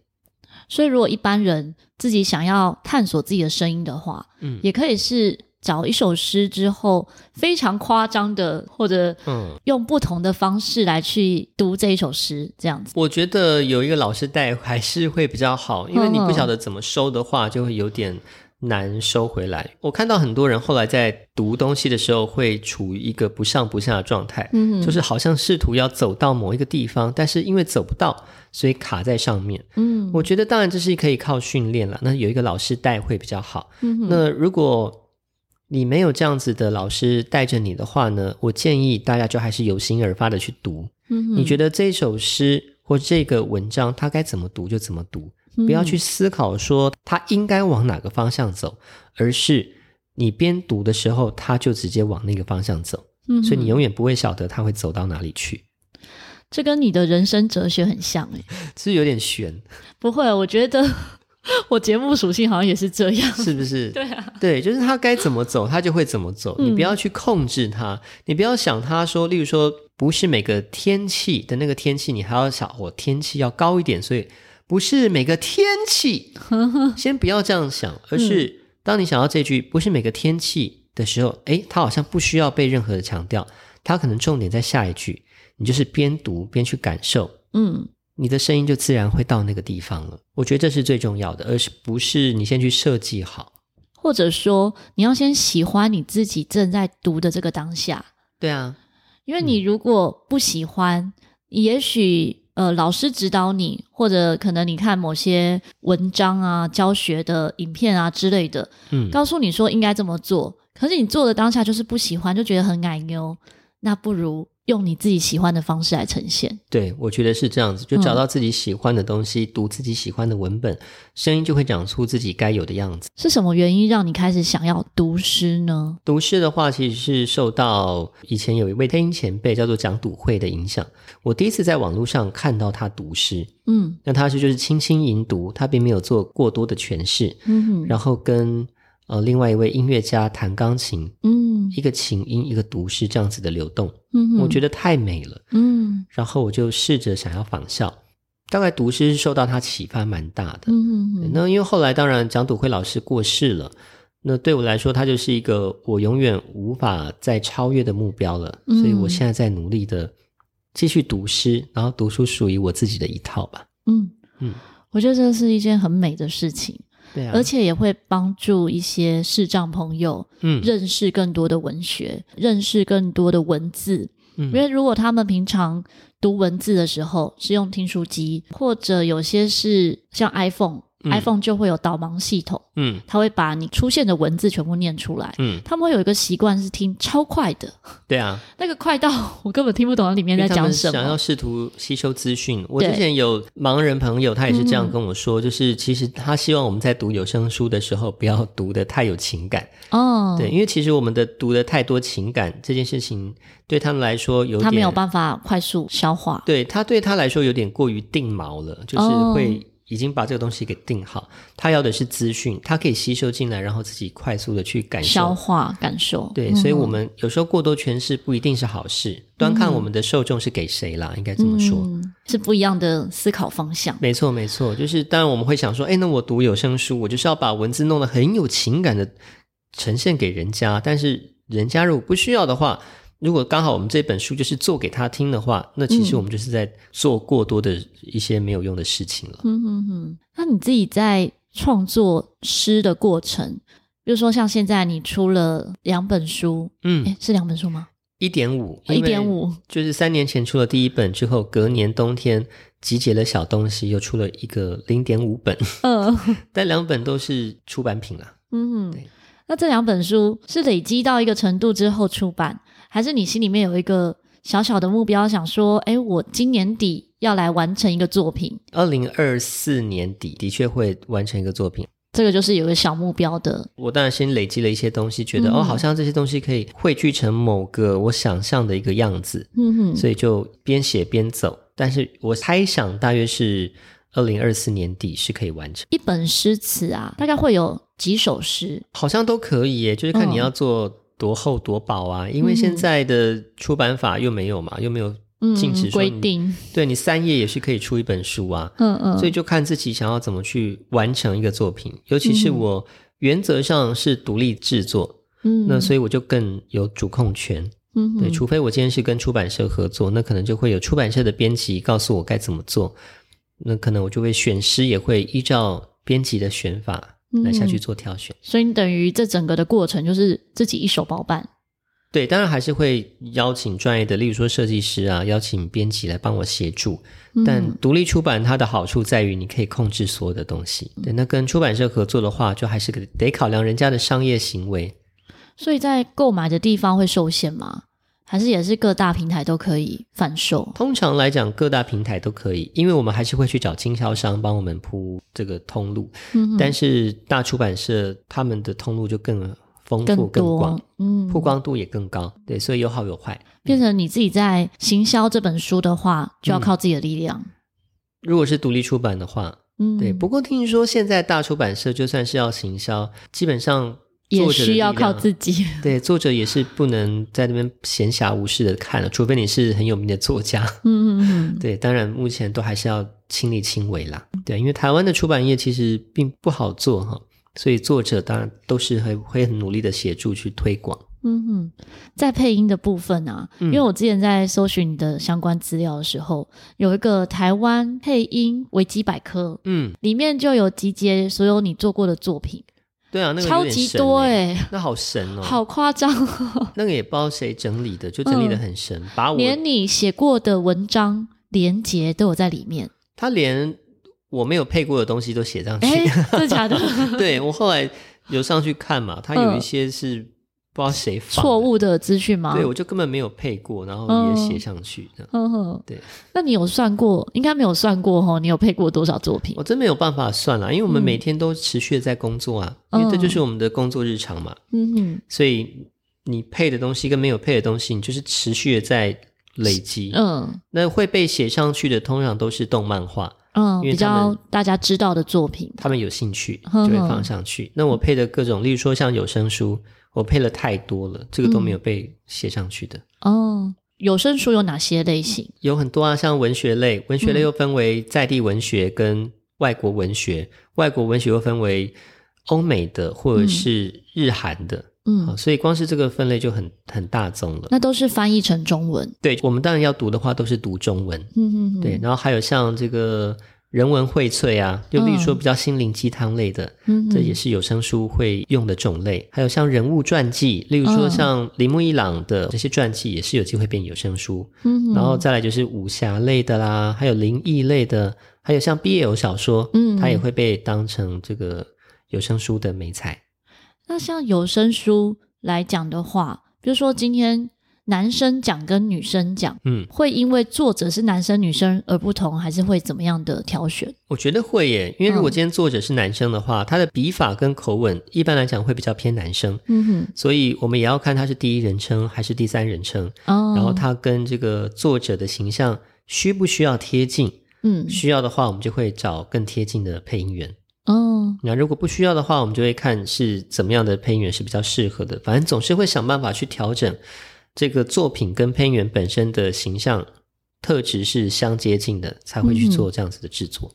所以，如果一般人自己想要探索自己的声音的话，嗯，也可以是找一首诗之后非常夸张的，或者嗯，用不同的方式来去读这一首诗，这样子。我觉得有一个老师带还是会比较好，因为你不晓得怎么收的话，就会有点。难收回来。我看到很多人后来在读东西的时候，会处于一个不上不下的状态，嗯，就是好像试图要走到某一个地方，但是因为走不到，所以卡在上面。嗯，我觉得当然这是可以靠训练了，那有一个老师带会比较好。嗯，那如果你没有这样子的老师带着你的话呢，我建议大家就还是由心而发的去读。嗯，你觉得这首诗或这个文章它该怎么读就怎么读。不要去思考说它应该往哪个方向走，而是你边读的时候，它就直接往那个方向走。嗯，所以你永远不会晓得它会走到哪里去。这跟你的人生哲学很像诶，是有点悬。不会，我觉得 我节目属性好像也是这样，是不是？对啊，对，就是他该怎么走，他就会怎么走。你不要去控制他，你不要想他说，例如说，不是每个天气的那个天气，你还要想我天气要高一点，所以。不是每个天气，先不要这样想，而是当你想到这句“不是每个天气”的时候，诶，它好像不需要被任何的强调，它可能重点在下一句，你就是边读边去感受，嗯，你的声音就自然会到那个地方了。我觉得这是最重要的，而是不是你先去设计好，或者说你要先喜欢你自己正在读的这个当下。对啊，因为你如果不喜欢，嗯，也许。呃，老师指导你，或者可能你看某些文章啊、教学的影片啊之类的，嗯，告诉你说应该这么做，可是你做的当下就是不喜欢，就觉得很矮妞，那不如。用你自己喜欢的方式来呈现，对，我觉得是这样子，就找到自己喜欢的东西，嗯、读自己喜欢的文本，声音就会讲出自己该有的样子。是什么原因让你开始想要读诗呢？读诗的话，其实是受到以前有一位配音前辈叫做蒋笃慧的影响。我第一次在网络上看到他读诗，嗯，那他是就是轻轻吟读，他并没有做过多的诠释，嗯哼，然后跟。呃，另外一位音乐家弹钢琴，嗯，一个琴音，一个读诗，这样子的流动，嗯，我觉得太美了，嗯，然后我就试着想要仿效，大概读诗是受到他启发蛮大的，嗯，那因为后来当然蒋笃辉老师过世了，那对我来说，他就是一个我永远无法再超越的目标了，所以我现在在努力的继续读诗，然后读出属于我自己的一套吧，嗯。嗯，我觉得这是一件很美的事情。对啊，而且也会帮助一些视障朋友，嗯，认识更多的文学，嗯，认识更多的文字。嗯，因为如果他们平常读文字的时候是用听书机，或者有些是像 iPhone。嗯、iPhone 就会有导盲系统，嗯，它会把你出现的文字全部念出来，嗯，他们会有一个习惯是听超快的，对啊，那个快到我根本听不懂里面在讲什么。想要试图吸收资讯，我之前有盲人朋友，他也是这样跟我说，就是其实他希望我们在读有声书的时候，不要读的太有情感。哦，对，因为其实我们的读的太多情感这件事情，对他们来说有点他没有办法快速消化，对他对他来说有点过于定锚了，就是会。已经把这个东西给定好，他要的是资讯，他可以吸收进来，然后自己快速的去感受、消化、感受。对，嗯、所以我们有时候过多诠释不一定是好事，嗯、端看我们的受众是给谁啦，应该这么说、嗯，是不一样的思考方向。没错，没错，就是当然我们会想说，哎，那我读有声书，我就是要把文字弄得很有情感的呈现给人家，但是人家如果不需要的话。如果刚好我们这本书就是做给他听的话，那其实我们就是在做过多的一些没有用的事情了。嗯嗯嗯。那你自己在创作诗的过程，比如说像现在你出了两本书，嗯，诶，是两本书吗？一点五，一点五，就是三年前出了第一本之后，隔年冬天集结了小东西，又出了一个零点五本。嗯，但两本都是出版品了。嗯，对。那这两本书是累积到一个程度之后出版？还是你心里面有一个小小的目标，想说，哎，我今年底要来完成一个作品。二零二四年底的确会完成一个作品，这个就是有个小目标的。我当然先累积了一些东西，觉得、嗯、哦，好像这些东西可以汇聚成某个我想象的一个样子。嗯哼，所以就边写边走。但是我猜想，大约是二零二四年底是可以完成一本诗词啊，大概会有几首诗，好像都可以耶，就是看你要做。哦多厚多薄啊？因为现在的出版法又没有嘛，嗯、又没有禁止规定，对你三页也是可以出一本书啊。嗯嗯，所以就看自己想要怎么去完成一个作品。尤其是我原则上是独立制作，嗯，那所以我就更有主控权。嗯，对，除非我今天是跟出版社合作，那可能就会有出版社的编辑告诉我该怎么做。那可能我就会选诗，也会依照编辑的选法来下去做挑选。所以你等于这整个的过程就是自己一手包办。对，当然还是会邀请专业的，例如说设计师啊，邀请编辑来帮我协助。但独立出版它的好处在于你可以控制所有的东西。对，那跟出版社合作的话，就还是得考量人家的商业行为。所以在购买的地方会受限吗？还是也是各大平台都可以贩售？通常来讲，各大平台都可以，因为我们还是会去找经销商帮我们铺这个通路。嗯，但是大出版社他们的通路就更丰富、更广，嗯，曝光度也更高。对，所以有好有坏。变成你自己在行销这本书的话，就要靠自己的力量。嗯，如果是独立出版的话，嗯，对。不过听说现在大出版社就算是要行销，基本上。也需要靠自己。对，作者也是不能在那边闲暇无事的看了，除非你是很有名的作家。嗯嗯嗯。对，当然目前都还是要亲力亲为啦。对，因为台湾的出版业其实并不好做哈，所以作者当然都是会会很努力的协助去推广。嗯哼，在配音的部分啊，因为我之前在搜寻你的相关资料的时候，有一个台湾配音维基百科，嗯，里面就有集结所有你做过的作品。对啊，那个、欸、超级多哎、欸，那好神哦，好夸张哦。那个也不知道谁整理的，就整理的很神，嗯、把我连你写过的文章连结都有在里面。他连我没有配过的东西都写上去，欸、真的假的？对，我后来有上去看嘛，他有一些是。嗯不知道谁放错误的资讯吗？对，我就根本没有配过，然后也写上去的。嗯哼，对。那你有算过？应该没有算过哈。你有配过多少作品？我真没有办法算啦，因为我们每天都持续的在工作啊，嗯、因为这就是我们的工作日常嘛。嗯哼。所以你配的东西跟没有配的东西，你就是持续的在累积。嗯。那会被写上去的，通常都是动漫画。嗯，比较大家知道的作品，他们有兴趣就会放上去。嗯、那我配的各种，例如说像有声书。我配了太多了，这个都没有被写上去的。嗯、哦，有声书有哪些类型？有很多啊，像文学类，文学类又分为在地文学跟外国文学，嗯、外国文学又分为欧美的或者是日韩的。嗯，所以光是这个分类就很很大众了。那都是翻译成中文。对，我们当然要读的话，都是读中文。嗯嗯嗯。对，然后还有像这个。人文荟萃啊，就例如说比较心灵鸡汤类的，嗯，这也是有声书会用的种类。还有像人物传记，例如说像铃木一朗的这些传记，也是有机会变有声书。嗯，然后再来就是武侠类的啦，还有灵异类的，还有像 BL 小说，嗯，它也会被当成这个有声书的美材。那像有声书来讲的话，比如说今天。男生讲跟女生讲，嗯，会因为作者是男生女生而不同，还是会怎么样的挑选？我觉得会耶，因为如果今天作者是男生的话，嗯、他的笔法跟口吻一般来讲会比较偏男生，嗯哼，所以我们也要看他是第一人称还是第三人称，哦，然后他跟这个作者的形象需不需要贴近？嗯，需要的话，我们就会找更贴近的配音员。哦，那如果不需要的话，我们就会看是怎么样的配音员是比较适合的，反正总是会想办法去调整。这个作品跟配音员本身的形象特质是相接近的，才会去做这样子的制作。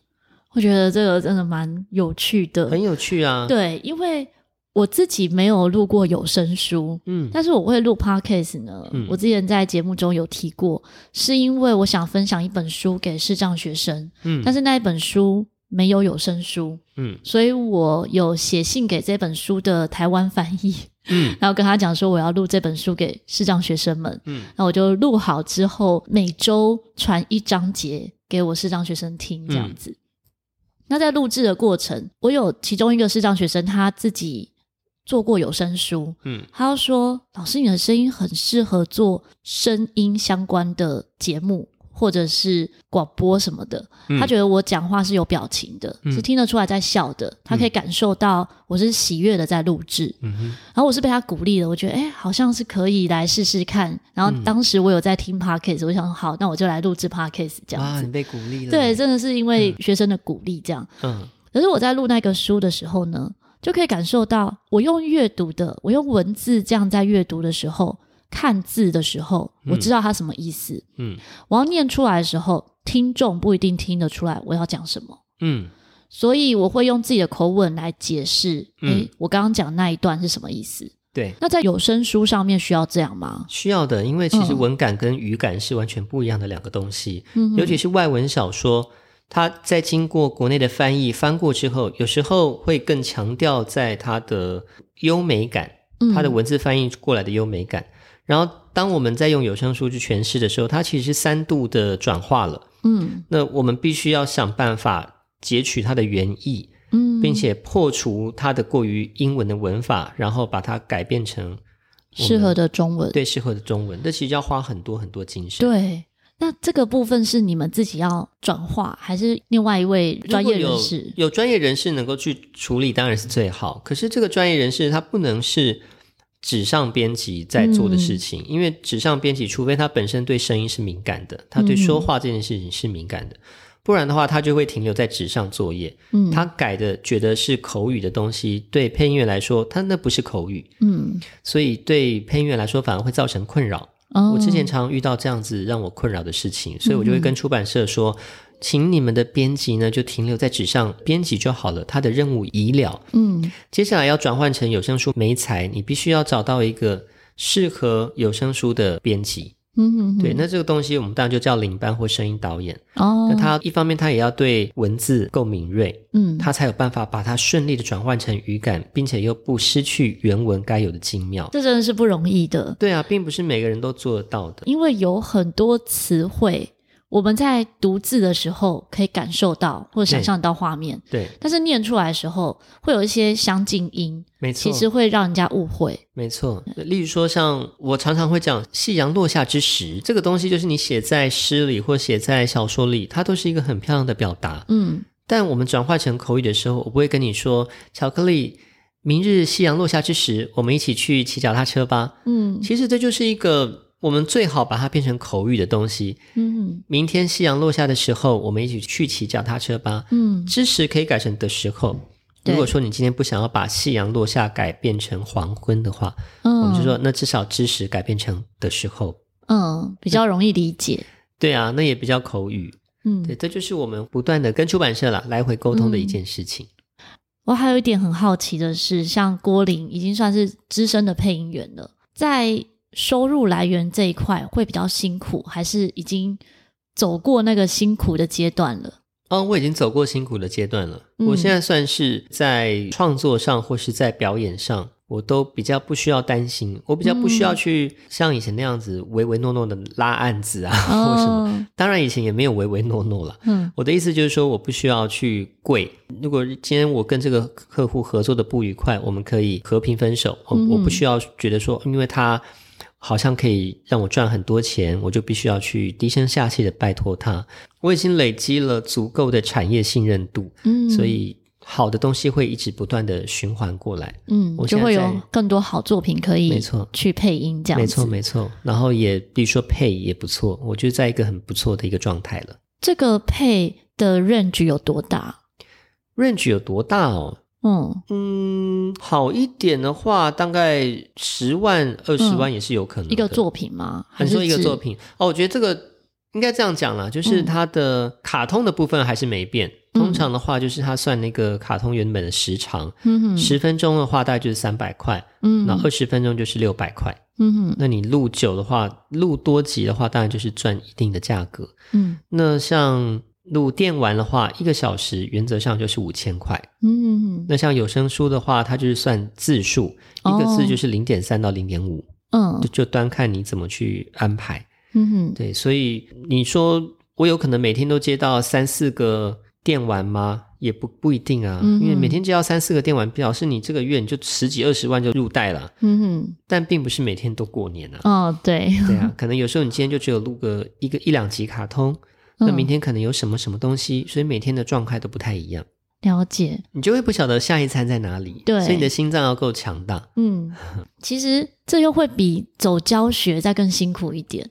我觉得这个真的蛮有趣的，很有趣啊。对，因为我自己没有录过有声书，嗯，但是我会录 podcast 呢。嗯，我之前在节目中有提过，是因为我想分享一本书给视障学生，嗯，但是那一本书没有有声书，嗯，所以我有写信给这本书的台湾翻译。嗯，然后跟他讲说我要录这本书给视障学生们，嗯，那我就录好之后，每周传一章节给我视障学生听，这样子。嗯、那在录制的过程，我有其中一个视障学生他自己做过有声书，嗯，他就说：“老师，你的声音很适合做声音相关的节目。”或者是广播什么的，嗯、他觉得我讲话是有表情的，嗯、是听得出来在笑的，他可以感受到我是喜悦的在录制。嗯、然后我是被他鼓励的，我觉得哎，好像是可以来试试看。然后当时我有在听 Podcast，我想好，那我就来录制 Podcast 这样子。被鼓励了。对，真的是因为学生的鼓励这样。嗯。可是我在录那个书的时候呢，就可以感受到我用阅读的，我用文字这样在阅读的时候。看字的时候，我知道它什么意思。嗯，我要念出来的时候，听众不一定听得出来我要讲什么。嗯，所以我会用自己的口吻来解释。嗯，诶，我刚刚讲那一段是什么意思？对。那在有声书上面需要这样吗？需要的，因为其实文感跟语感是完全不一样的两个东西。嗯，尤其是外文小说，它在经过国内的翻译翻过之后，有时候会更强调在它的优美感，它的文字翻译过来的优美感。嗯、然后当我们在用有声书去诠释的时候，它其实是三度的转化了。嗯，那我们必须要想办法截取它的原意。嗯，并且破除它的过于英文的文法，然后把它改变成适合的中文。对，适合的中文，那其实要花很多很多精神。对，那这个部分是你们自己要转化，还是另外一位专业人士？有，有专业人士能够去处理，当然是最好。可是这个专业人士他不能是纸上编辑在做的事情，嗯、因为纸上编辑，除非他本身对声音是敏感的，他对说话这件事情是敏感的。嗯不然的话，他就会停留在纸上作业。嗯，他改的觉得是口语的东西，对配音员来说，他那不是口语。嗯，所以对配音员来说，反而会造成困扰。哦，我之前常遇到这样子让我困扰的事情，所以我就会跟出版社说，嗯，请你们的编辑呢，就停留在纸上编辑就好了，他的任务已了。嗯，接下来要转换成有声书媒材，你必须要找到一个适合有声书的编辑。嗯对，那这个东西我们当然就叫领班或声音导演。哦，那他一方面他也要对文字够敏锐，嗯，他才有办法把它顺利的转换成语感，并且又不失去原文该有的精妙。这真的是不容易的。对啊，并不是每个人都做得到的，因为有很多词汇。我们在读字的时候可以感受到或者想象到画面，对，对，但是念出来的时候会有一些相近音，没错，其实会让人家误会，没错。例如说，像我常常会讲“夕阳落下之时”这个东西，就是你写在诗里或写在小说里，它都是一个很漂亮的表达，嗯。但我们转化成口语的时候，我不会跟你说“巧克力，明日夕阳落下之时，我们一起去骑脚踏车吧”，嗯。其实这就是一个。我们最好把它变成口语的东西。嗯，明天夕阳落下的时候，我们一起去骑脚踏车吧。嗯，之时可以改成的时候。如果说你今天不想要把夕阳落下改变成黄昏的话，嗯，我们就说那至少知识改变成的时候。嗯，比较容易理解。对啊，那也比较口语。嗯，对，这就是我们不断的跟出版社啦来回沟通的一件事情。嗯，我还有一点很好奇的是，像郭林已经算是资深的配音员了，在。收入来源这一块会比较辛苦，还是已经走过那个辛苦的阶段了？哦，我已经走过辛苦的阶段了。嗯，我现在算是在创作上或是在表演上，我都比较不需要担心，我比较不需要去像以前那样子唯唯诺诺的拉案子啊，哦，或什么。当然以前也没有唯唯诺诺了。嗯，我的意思就是说，我不需要去跪。如果今天我跟这个客户合作的不愉快，我们可以和平分手。嗯，我不需要觉得说，因为他。好像可以让我赚很多钱，我就必须要去低声下气的拜托他。我已经累积了足够的产业信任度，嗯，所以好的东西会一直不断的循环过来，嗯，我就会有更多好作品可以，没错，去配音这样，没错没错。然后也比如说配也不错，我觉得在一个很不错的一个状态了。这个配的 range 有多大？range 有多大哦？嗯嗯，好一点的话，大概十万、二十万也是有可能的。一个作品吗？还是说一个作品？哦，我觉得这个应该这样讲啦，就是它的卡通的部分还是没变。嗯、通常的话，就是它算那个卡通原本的时长，十分钟的话大概就是三百块，嗯，那二十分钟就是六百块，嗯哼。那你录久的话，录多集的话，当然就是赚一定的价格，嗯。那像。录电玩的话，一个小时原则上就是五千块。嗯，那像有声书的话，它就是算字数，哦、一个字就是零点三到零点五。嗯，就就端看你怎么去安排。嗯哼，对，所以你说我有可能每天都接到三四个电玩吗？也不不一定啊，嗯、因为每天接到三四个电玩，表示你这个月你就十几二十万就入袋了。嗯哼，但并不是每天都过年啊。哦，对，对啊，可能有时候你今天就只有录个一个一两集卡通。那明天可能有什么什么东西，嗯、所以每天的状态都不太一样。了解，你就会不晓得下一餐在哪里。对，所以你的心脏要够强大。嗯，其实这又会比走教学再更辛苦一点，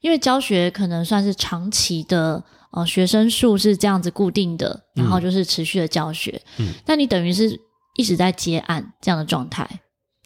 因为教学可能算是长期的，呃，学生数是这样子固定的，然后就是持续的教学。嗯，那你等于是一直在接案这样的状态。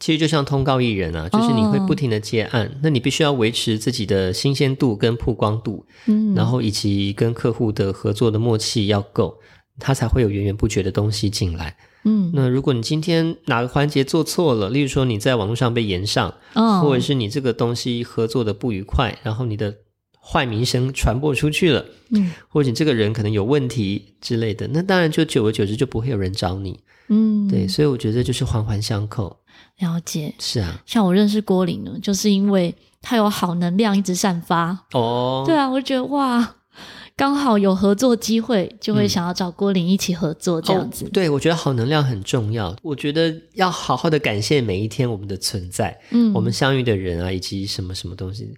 其实就像通告艺人啊，就是你会不停的接案，哦、那你必须要维持自己的新鲜度跟曝光度，嗯，然后以及跟客户的合作的默契要够，他才会有源源不绝的东西进来。嗯，那如果你今天哪个环节做错了，例如说你在网络上被延上，哦，或者是你这个东西合作的不愉快，然后你的坏名声传播出去了，嗯，或者你这个人可能有问题之类的，那当然就久而久之就不会有人找你，嗯，对，所以我觉得就是环环相扣。了解，是啊，像我认识郭玲呢，就是因为他有好能量一直散发，哦，对啊，我觉得哇。刚好有合作机会，就会想要找郭玲一起合作这样子。嗯哦、对，我觉得好能量很重要。我觉得要好好的感谢每一天我们的存在，嗯，我们相遇的人啊，以及什么什么东西，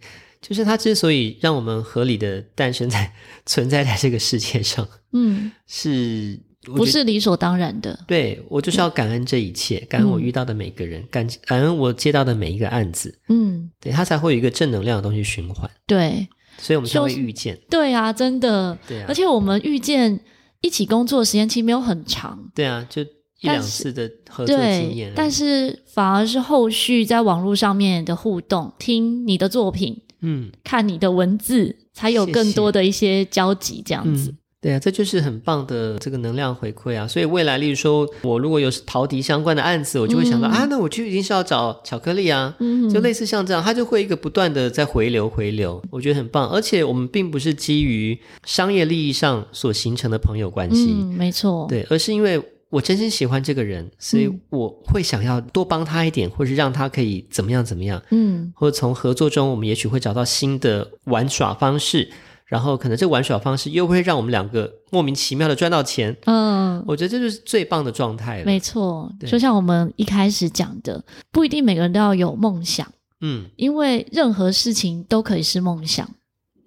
就是它之所以让我们合理的诞生在存在在这个世界上，嗯，是不是理所当然的？对，我就是要感恩这一切，感恩我遇到的每个人，感感恩我接到的每一个案子，嗯，对，他才会有一个正能量的东西循环。对。所以我们才会遇见，对啊，真的，对啊，而且我们遇见一起工作的时间其实没有很长，对啊，就一两次的合作经验，但是反而是后续在网络上面的互动，听你的作品，嗯，看你的文字，才有更多的一些交集，这样子。谢谢。对啊，这就是很棒的这个能量回馈啊！所以未来，例如说我如果有陶笛相关的案子，我就会想到、嗯、啊，那我就一定是要找巧克力啊，嗯、就类似像这样，它就会一个不断的在回流回流，我觉得很棒。而且我们并不是基于商业利益上所形成的朋友关系，嗯，没错，对，而是因为我真心喜欢这个人，所以我会想要多帮他一点，或是让他可以怎么样怎么样，嗯，或者从合作中，我们也许会找到新的玩耍方式。然后可能这玩耍方式又会让我们两个莫名其妙的赚到钱，嗯，我觉得这就是最棒的状态了。没错，就像我们一开始讲的，不一定每个人都要有梦想，嗯，因为任何事情都可以是梦想。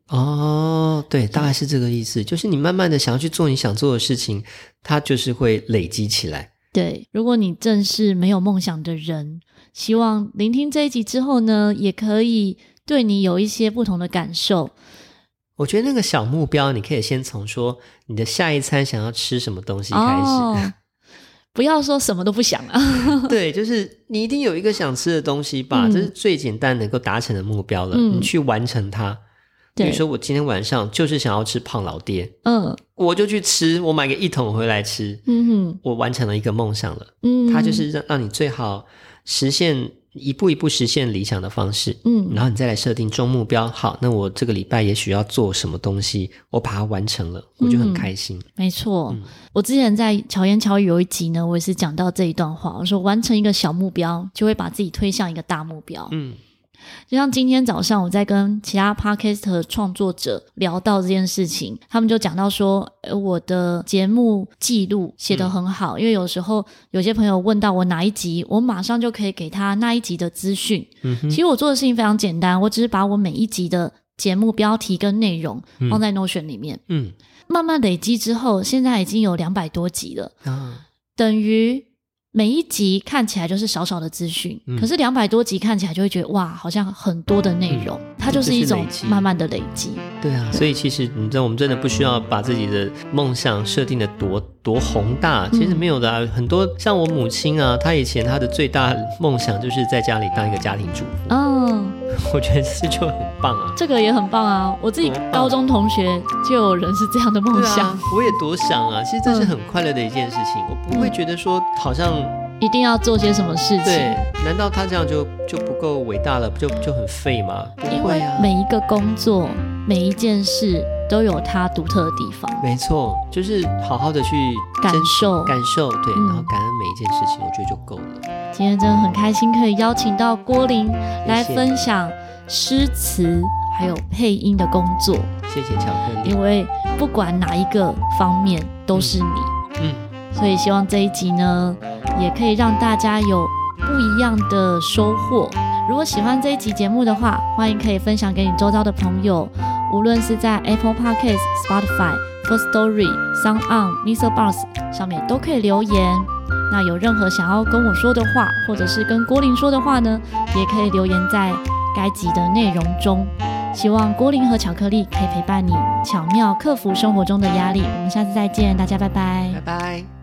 哦，对，大概是这个意思，就是你慢慢的想要去做你想做的事情，它就是会累积起来。对，如果你正是没有梦想的人，希望聆听这一集之后呢，也可以对你有一些不同的感受。我觉得那个小目标，你可以先从说你的下一餐想要吃什么东西开始，哦、不要说什么都不想啊。对，就是你一定有一个想吃的东西吧，嗯、这是最简单能够达成的目标了。嗯、你去完成它。比如说，我今天晚上就是想要吃胖老爹，嗯，我就去吃，我买个一桶回来吃，嗯哼，我完成了一个梦想了。嗯，它就是让让你最好实现。一步一步实现理想的方式，嗯，然后你再来设定中目标。好，那我这个礼拜也许要做什么东西，我把它完成了，我就很开心。嗯、没错，嗯、我之前在巧言巧语有一集呢，我也是讲到这一段话，我说完成一个小目标，就会把自己推向一个大目标。嗯。就像今天早上我在跟其他 podcast 创作者聊到这件事情，他们就讲到说，呃，我的节目记录写得很好，嗯、因为有时候有些朋友问到我哪一集，我马上就可以给他那一集的资讯。嗯，其实我做的事情非常简单，我只是把我每一集的节目标题跟内容放在 Notion 里面，嗯，慢慢累积之后，现在已经有两百多集了，啊，等于。每一集看起来就是少少的资讯，嗯、可是两百多集看起来就会觉得哇，好像很多的内容，嗯、它就是一种慢慢的累积。对啊，对，所以其实你知道，我们真的不需要把自己的梦想设定的多多宏大，其实没有的啊。嗯、很多像我母亲啊，她以前她的最大梦想就是在家里当一个家庭主妇。嗯，我觉得这就很棒啊。这个也很棒啊，我自己高中同学就有人是这样的梦想。啊、我也多想啊，其实这是很快乐的一件事情，嗯、我不会觉得说好像。一定要做些什么事情？对，难道他这样就就不够伟大了？就就很废吗？不会啊，因为每一个工作，每一件事都有它独特的地方。没错，就是好好的去感受感受，对，嗯、然后感恩每一件事情，我觉得就够了。今天真的很开心，可以邀请到郭林来分享诗词还有配音的工作。谢谢巧克力，因为不管哪一个方面都是你。嗯。嗯所以希望这一集呢，也可以让大家有不一样的收获。如果喜欢这一集节目的话，欢迎可以分享给你周遭的朋友，无论是在 Apple Podcast、Spotify、Firstory、Sound On、Mr. Boss 上面都可以留言。那有任何想要跟我说的话，或者是跟郭林说的话呢，也可以留言在该集的内容中。希望郭林和巧克力可以陪伴你，巧妙克服生活中的压力。我们下次再见，大家拜拜，拜拜。